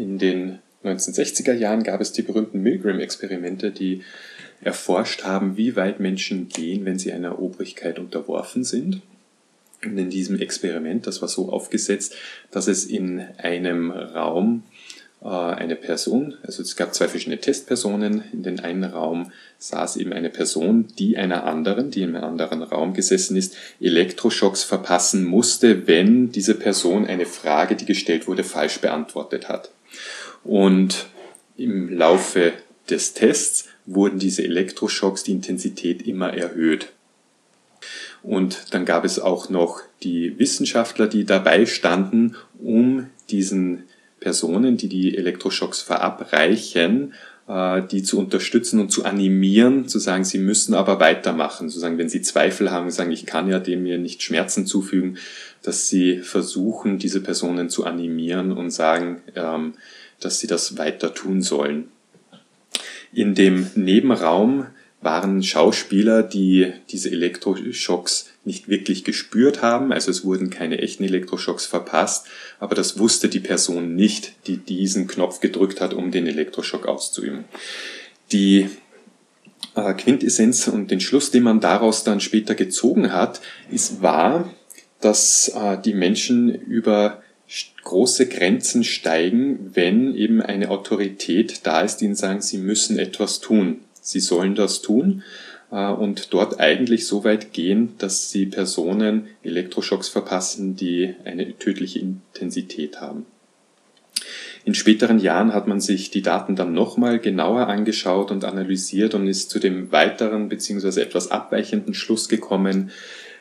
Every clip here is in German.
In den 1960er Jahren gab es die berühmten Milgram-Experimente, die erforscht haben, wie weit Menschen gehen, wenn sie einer Obrigkeit unterworfen sind. Und in diesem Experiment, das war so aufgesetzt, dass es in einem Raum äh, eine Person, also es gab zwei verschiedene Testpersonen, in den einen Raum saß eben eine Person, die einer anderen, die in einem anderen Raum gesessen ist, Elektroschocks verpassen musste, wenn diese Person eine Frage, die gestellt wurde, falsch beantwortet hat. Und im Laufe des Tests wurden diese Elektroschocks, die Intensität immer erhöht. Und dann gab es auch noch die Wissenschaftler, die dabei standen, um diesen Personen, die die Elektroschocks verabreichen, die zu unterstützen und zu animieren, zu sagen, sie müssen aber weitermachen, zu sagen, wenn sie Zweifel haben, sagen, ich kann ja dem mir nicht Schmerzen zufügen, dass sie versuchen, diese Personen zu animieren und sagen, ähm, dass sie das weiter tun sollen. In dem Nebenraum waren Schauspieler, die diese Elektroschocks nicht wirklich gespürt haben. Also es wurden keine echten Elektroschocks verpasst, aber das wusste die Person nicht, die diesen Knopf gedrückt hat, um den Elektroschock auszuüben. Die äh, Quintessenz und den Schluss, den man daraus dann später gezogen hat, ist wahr, dass äh, die Menschen über große Grenzen steigen, wenn eben eine Autorität da ist, die ihnen sagen, sie müssen etwas tun. Sie sollen das tun äh, und dort eigentlich so weit gehen, dass sie Personen Elektroschocks verpassen, die eine tödliche Intensität haben. In späteren Jahren hat man sich die Daten dann nochmal genauer angeschaut und analysiert und ist zu dem weiteren bzw. etwas abweichenden Schluss gekommen,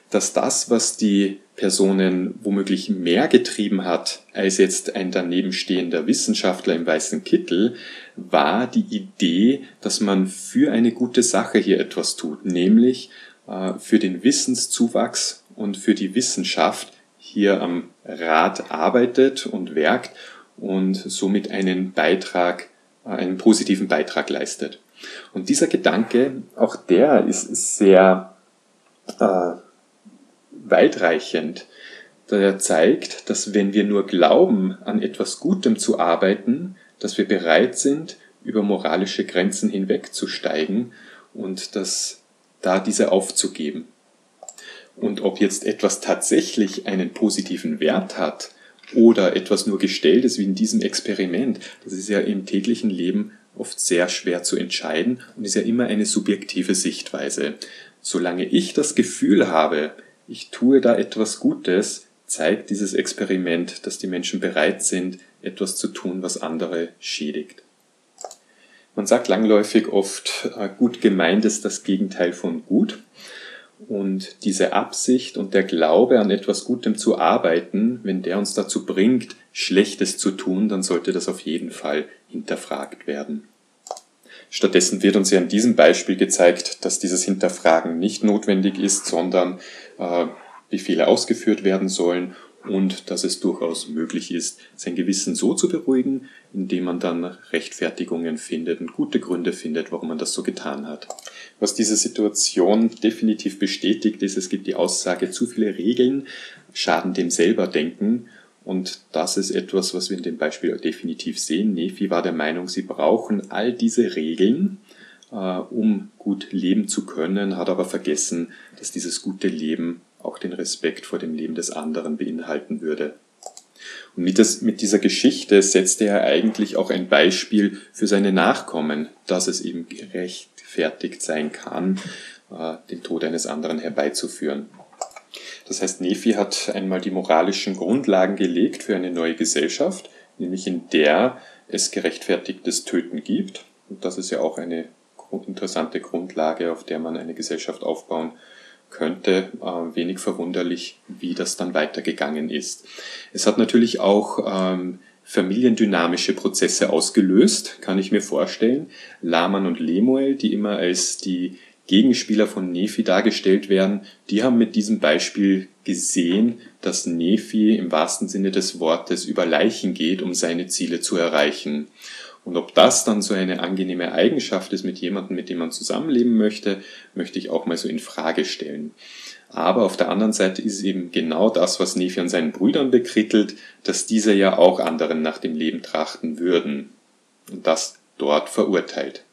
dass das, was die Personen womöglich mehr getrieben hat als jetzt ein danebenstehender Wissenschaftler im weißen Kittel, war die Idee, dass man für eine gute Sache hier etwas tut, nämlich äh, für den Wissenszuwachs und für die Wissenschaft hier am Rad arbeitet und werkt und somit einen Beitrag, äh, einen positiven Beitrag leistet. Und dieser Gedanke, auch der ist sehr äh, weitreichend, da er zeigt, dass wenn wir nur glauben, an etwas Gutem zu arbeiten, dass wir bereit sind, über moralische Grenzen hinwegzusteigen und dass da diese aufzugeben. Und ob jetzt etwas tatsächlich einen positiven Wert hat oder etwas nur gestellt ist wie in diesem Experiment, das ist ja im täglichen Leben oft sehr schwer zu entscheiden und ist ja immer eine subjektive Sichtweise. Solange ich das Gefühl habe, ich tue da etwas Gutes, zeigt dieses Experiment, dass die Menschen bereit sind, etwas zu tun, was andere schädigt. Man sagt langläufig oft, äh, gut gemeint ist das Gegenteil von gut. Und diese Absicht und der Glaube an etwas Gutem zu arbeiten, wenn der uns dazu bringt, Schlechtes zu tun, dann sollte das auf jeden Fall hinterfragt werden. Stattdessen wird uns ja in diesem Beispiel gezeigt, dass dieses Hinterfragen nicht notwendig ist, sondern Befehle ausgeführt werden sollen und dass es durchaus möglich ist, sein Gewissen so zu beruhigen, indem man dann Rechtfertigungen findet und gute Gründe findet, warum man das so getan hat. Was diese Situation definitiv bestätigt, ist, es gibt die Aussage, zu viele Regeln schaden dem selber denken und das ist etwas, was wir in dem Beispiel definitiv sehen. Nefi war der Meinung, sie brauchen all diese Regeln, äh, um gut leben zu können, hat aber vergessen, dass dieses gute Leben auch den Respekt vor dem Leben des anderen beinhalten würde. Und mit, das, mit dieser Geschichte setzte er eigentlich auch ein Beispiel für seine Nachkommen, dass es eben gerechtfertigt sein kann, äh, den Tod eines anderen herbeizuführen. Das heißt, Nephi hat einmal die moralischen Grundlagen gelegt für eine neue Gesellschaft, nämlich in der es gerechtfertigtes Töten gibt. Und das ist ja auch eine interessante Grundlage, auf der man eine Gesellschaft aufbauen könnte. Äh, wenig verwunderlich, wie das dann weitergegangen ist. Es hat natürlich auch ähm, familiendynamische Prozesse ausgelöst, kann ich mir vorstellen. Laman und Lemuel, die immer als die Gegenspieler von Nephi dargestellt werden, die haben mit diesem Beispiel gesehen, dass Nephi im wahrsten Sinne des Wortes über Leichen geht, um seine Ziele zu erreichen. Und ob das dann so eine angenehme Eigenschaft ist mit jemandem, mit dem man zusammenleben möchte, möchte ich auch mal so in Frage stellen. Aber auf der anderen Seite ist es eben genau das, was Nephi an seinen Brüdern bekrittelt, dass diese ja auch anderen nach dem Leben trachten würden. Und das dort verurteilt.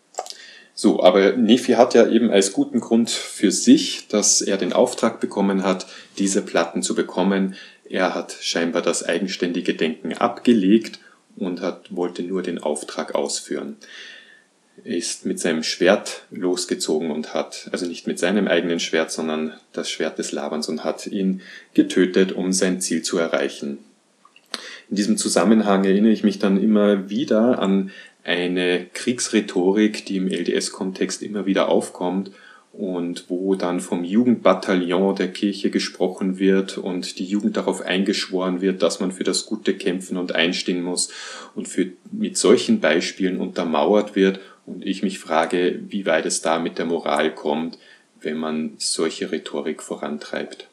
So, aber Nephi hat ja eben als guten Grund für sich, dass er den Auftrag bekommen hat, diese Platten zu bekommen. Er hat scheinbar das eigenständige Denken abgelegt und hat, wollte nur den Auftrag ausführen. Er ist mit seinem Schwert losgezogen und hat, also nicht mit seinem eigenen Schwert, sondern das Schwert des Labans und hat ihn getötet, um sein Ziel zu erreichen. In diesem Zusammenhang erinnere ich mich dann immer wieder an eine Kriegsrhetorik, die im LDS-Kontext immer wieder aufkommt und wo dann vom Jugendbataillon der Kirche gesprochen wird und die Jugend darauf eingeschworen wird, dass man für das Gute kämpfen und einstehen muss und für, mit solchen Beispielen untermauert wird und ich mich frage, wie weit es da mit der Moral kommt, wenn man solche Rhetorik vorantreibt.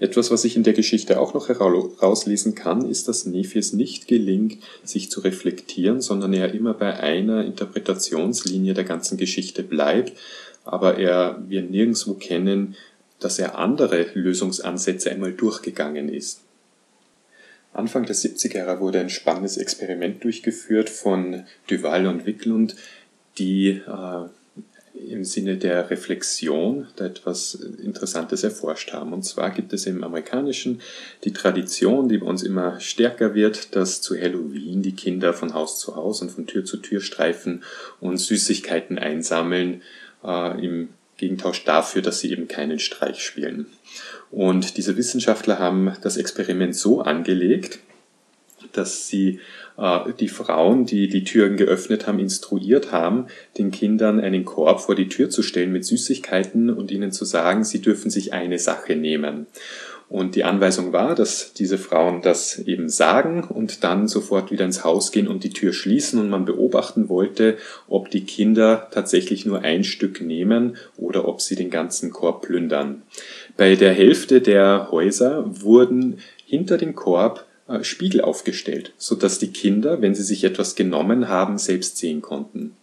Etwas, was ich in der Geschichte auch noch herauslesen kann, ist, dass Nephis nicht gelingt, sich zu reflektieren, sondern er immer bei einer Interpretationslinie der ganzen Geschichte bleibt, aber er, wir nirgendwo kennen, dass er andere Lösungsansätze einmal durchgegangen ist. Anfang der 70er Jahre wurde ein spannendes Experiment durchgeführt von Duval und Wicklund, die äh, im Sinne der Reflexion da etwas Interessantes erforscht haben. Und zwar gibt es im Amerikanischen die Tradition, die bei uns immer stärker wird, dass zu Halloween die Kinder von Haus zu Haus und von Tür zu Tür streifen und Süßigkeiten einsammeln, äh, im Gegentausch dafür, dass sie eben keinen Streich spielen. Und diese Wissenschaftler haben das Experiment so angelegt, dass sie äh, die Frauen, die die Türen geöffnet haben, instruiert haben, den Kindern einen Korb vor die Tür zu stellen mit Süßigkeiten und ihnen zu sagen, sie dürfen sich eine Sache nehmen. Und die Anweisung war, dass diese Frauen das eben sagen und dann sofort wieder ins Haus gehen und die Tür schließen und man beobachten wollte, ob die Kinder tatsächlich nur ein Stück nehmen oder ob sie den ganzen Korb plündern. Bei der Hälfte der Häuser wurden hinter dem Korb äh, Spiegel aufgestellt, so dass die Kinder, wenn sie sich etwas genommen haben, selbst sehen konnten.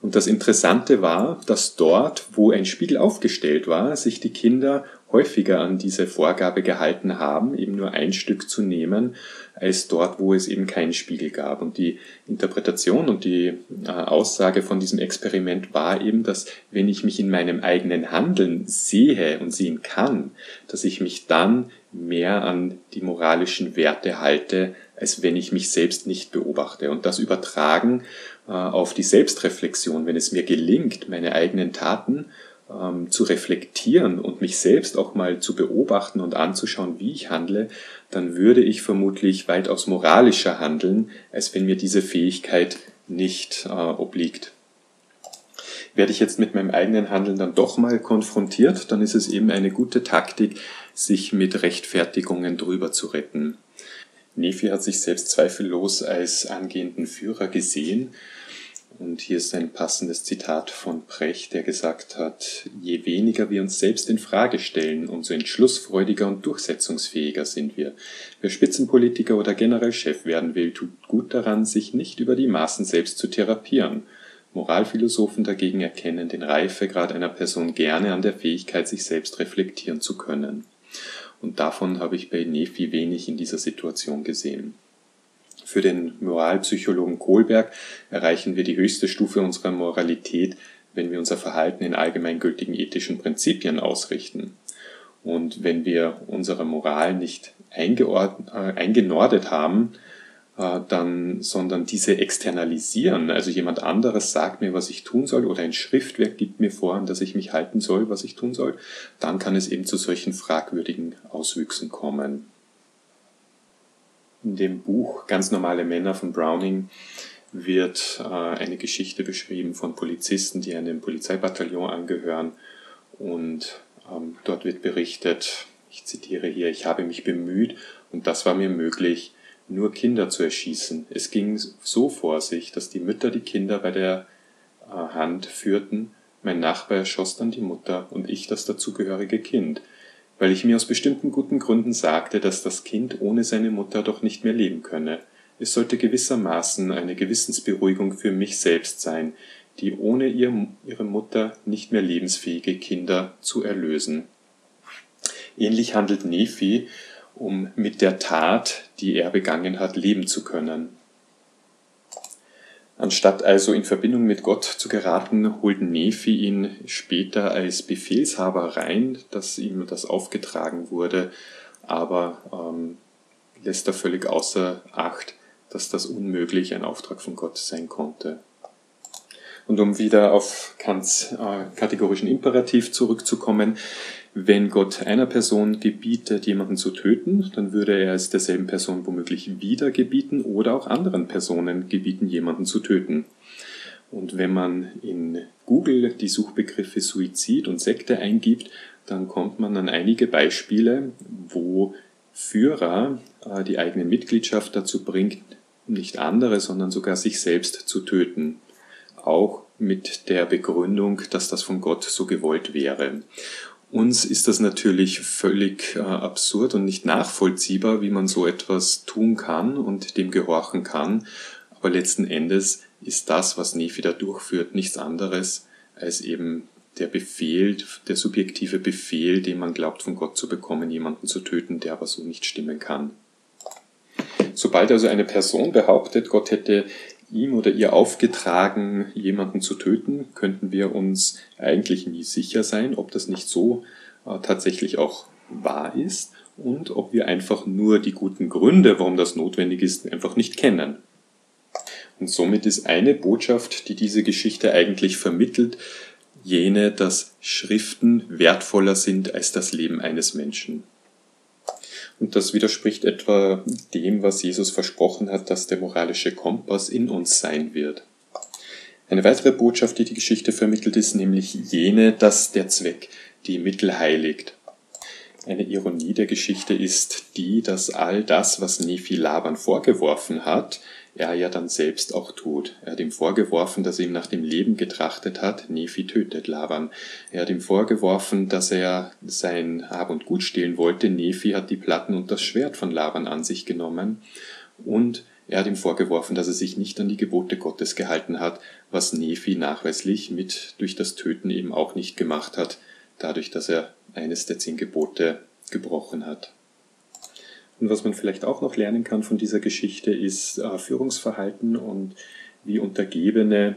Und das Interessante war, dass dort, wo ein Spiegel aufgestellt war, sich die Kinder häufiger an diese Vorgabe gehalten haben, eben nur ein Stück zu nehmen, als dort, wo es eben keinen Spiegel gab. Und die Interpretation und die äh, Aussage von diesem Experiment war eben, dass wenn ich mich in meinem eigenen Handeln sehe und sehen kann, dass ich mich dann mehr an die moralischen Werte halte, als wenn ich mich selbst nicht beobachte. Und das übertragen äh, auf die Selbstreflexion, wenn es mir gelingt, meine eigenen Taten ähm, zu reflektieren und mich selbst auch mal zu beobachten und anzuschauen, wie ich handle, dann würde ich vermutlich weitaus moralischer handeln, als wenn mir diese Fähigkeit nicht äh, obliegt. Werde ich jetzt mit meinem eigenen Handeln dann doch mal konfrontiert, dann ist es eben eine gute Taktik, sich mit Rechtfertigungen drüber zu retten. Nephi hat sich selbst zweifellos als angehenden Führer gesehen und hier ist ein passendes Zitat von Brecht, der gesagt hat, je weniger wir uns selbst in Frage stellen, umso entschlussfreudiger und durchsetzungsfähiger sind wir. Wer Spitzenpolitiker oder generell Chef werden will, tut gut daran, sich nicht über die Maßen selbst zu therapieren. Moralphilosophen dagegen erkennen den Reifegrad einer Person gerne an der Fähigkeit, sich selbst reflektieren zu können. Und davon habe ich bei Nephi wenig in dieser Situation gesehen. Für den Moralpsychologen Kohlberg erreichen wir die höchste Stufe unserer Moralität, wenn wir unser Verhalten in allgemeingültigen ethischen Prinzipien ausrichten. Und wenn wir unsere Moral nicht äh, eingenordet haben, äh, dann, sondern diese externalisieren. Also jemand anderes sagt mir, was ich tun soll, oder ein Schriftwerk gibt mir vor, an das ich mich halten soll, was ich tun soll, dann kann es eben zu solchen fragwürdigen Auswüchsen kommen in dem Buch Ganz normale Männer von Browning wird äh, eine Geschichte beschrieben von Polizisten, die einem Polizeibataillon angehören. Und ähm, dort wird berichtet, ich zitiere hier, ich habe mich bemüht und das war mir möglich, nur Kinder zu erschießen. Es ging so vor sich, dass die Mütter die Kinder bei der äh, Hand führten, mein Nachbar erschoss dann die Mutter und ich das dazugehörige Kind weil ich mir aus bestimmten guten Gründen sagte, dass das Kind ohne seine Mutter doch nicht mehr leben könne. Es sollte gewissermaßen eine Gewissensberuhigung für mich selbst sein, die ohne ihr, ihre Mutter nicht mehr lebensfähige Kinder zu erlösen. Ähnlich handelt Nephi, um mit der Tat, die er begangen hat, leben zu können. Anstatt also in Verbindung mit Gott zu geraten, holt Nephi ihn später als Befehlshaber rein, dass ihm das aufgetragen wurde, aber ähm, lässt er völlig außer Acht, dass das unmöglich ein Auftrag von Gott sein konnte. Und um wieder auf Kants äh, kategorischen Imperativ zurückzukommen, wenn Gott einer Person gebietet, jemanden zu töten, dann würde er es derselben Person womöglich wieder gebieten oder auch anderen Personen gebieten, jemanden zu töten. Und wenn man in Google die Suchbegriffe Suizid und Sekte eingibt, dann kommt man an einige Beispiele, wo Führer äh, die eigene Mitgliedschaft dazu bringt, nicht andere, sondern sogar sich selbst zu töten auch mit der Begründung, dass das von Gott so gewollt wäre. Uns ist das natürlich völlig äh, absurd und nicht nachvollziehbar, wie man so etwas tun kann und dem gehorchen kann. Aber letzten Endes ist das, was Nephi da durchführt, nichts anderes als eben der Befehl, der subjektive Befehl, den man glaubt von Gott zu bekommen, jemanden zu töten, der aber so nicht stimmen kann. Sobald also eine Person behauptet, Gott hätte ihm oder ihr aufgetragen, jemanden zu töten, könnten wir uns eigentlich nie sicher sein, ob das nicht so äh, tatsächlich auch wahr ist und ob wir einfach nur die guten Gründe, warum das notwendig ist, einfach nicht kennen. Und somit ist eine Botschaft, die diese Geschichte eigentlich vermittelt, jene, dass Schriften wertvoller sind als das Leben eines Menschen. Und das widerspricht etwa dem, was Jesus versprochen hat, dass der moralische Kompass in uns sein wird. Eine weitere Botschaft, die die Geschichte vermittelt, ist nämlich jene, dass der Zweck die Mittel heiligt. Eine Ironie der Geschichte ist die, dass all das, was Nephi Laban vorgeworfen hat, er ja dann selbst auch tut. Er hat ihm vorgeworfen, dass er ihm nach dem Leben getrachtet hat. Nephi tötet Laban. Er hat ihm vorgeworfen, dass er sein Hab und Gut stehlen wollte. Nephi hat die Platten und das Schwert von Laban an sich genommen. Und er hat ihm vorgeworfen, dass er sich nicht an die Gebote Gottes gehalten hat, was Nephi nachweislich mit durch das Töten eben auch nicht gemacht hat, dadurch, dass er eines der zehn Gebote gebrochen hat. Und was man vielleicht auch noch lernen kann von dieser Geschichte ist äh, Führungsverhalten und wie Untergebene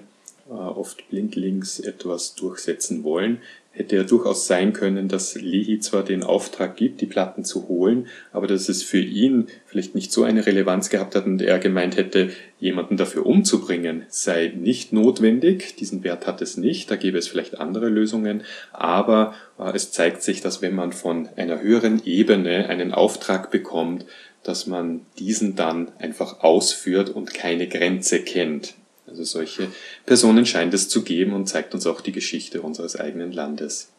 äh, oft blindlings etwas durchsetzen wollen. Hätte ja durchaus sein können, dass Lehi zwar den Auftrag gibt, die Platten zu holen, aber dass es für ihn vielleicht nicht so eine Relevanz gehabt hat und er gemeint hätte, jemanden dafür umzubringen, sei nicht notwendig. Diesen Wert hat es nicht, da gäbe es vielleicht andere Lösungen, aber äh, es zeigt sich, dass wenn man von einer höheren Ebene einen Auftrag bekommt, dass man diesen dann einfach ausführt und keine Grenze kennt. Also solche Personen scheint es zu geben und zeigt uns auch die Geschichte unseres eigenen Landes.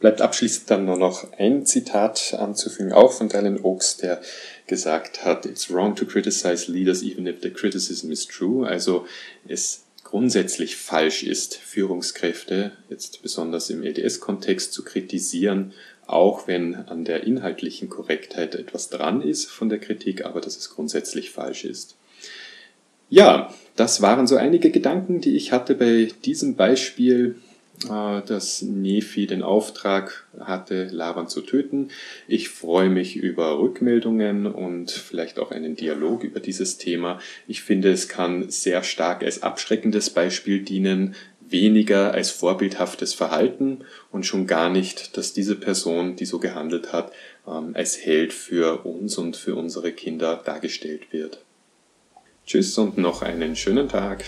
Bleibt abschließend dann nur noch ein Zitat anzufügen, auch von Dylan Oaks, der gesagt hat, It's wrong to criticize leaders even if the criticism is true. Also es grundsätzlich falsch ist, Führungskräfte jetzt besonders im LDS-Kontext zu kritisieren, auch wenn an der inhaltlichen Korrektheit etwas dran ist von der Kritik, aber dass es grundsätzlich falsch ist. Ja, das waren so einige Gedanken, die ich hatte bei diesem Beispiel, äh, dass Nephi den Auftrag hatte, Laban zu töten. Ich freue mich über Rückmeldungen und vielleicht auch einen Dialog über dieses Thema. Ich finde, es kann sehr stark als abschreckendes Beispiel dienen, weniger als vorbildhaftes Verhalten und schon gar nicht, dass diese Person, die so gehandelt hat, ähm, als Held für uns und für unsere Kinder dargestellt wird. Tschüss und noch einen schönen Tag.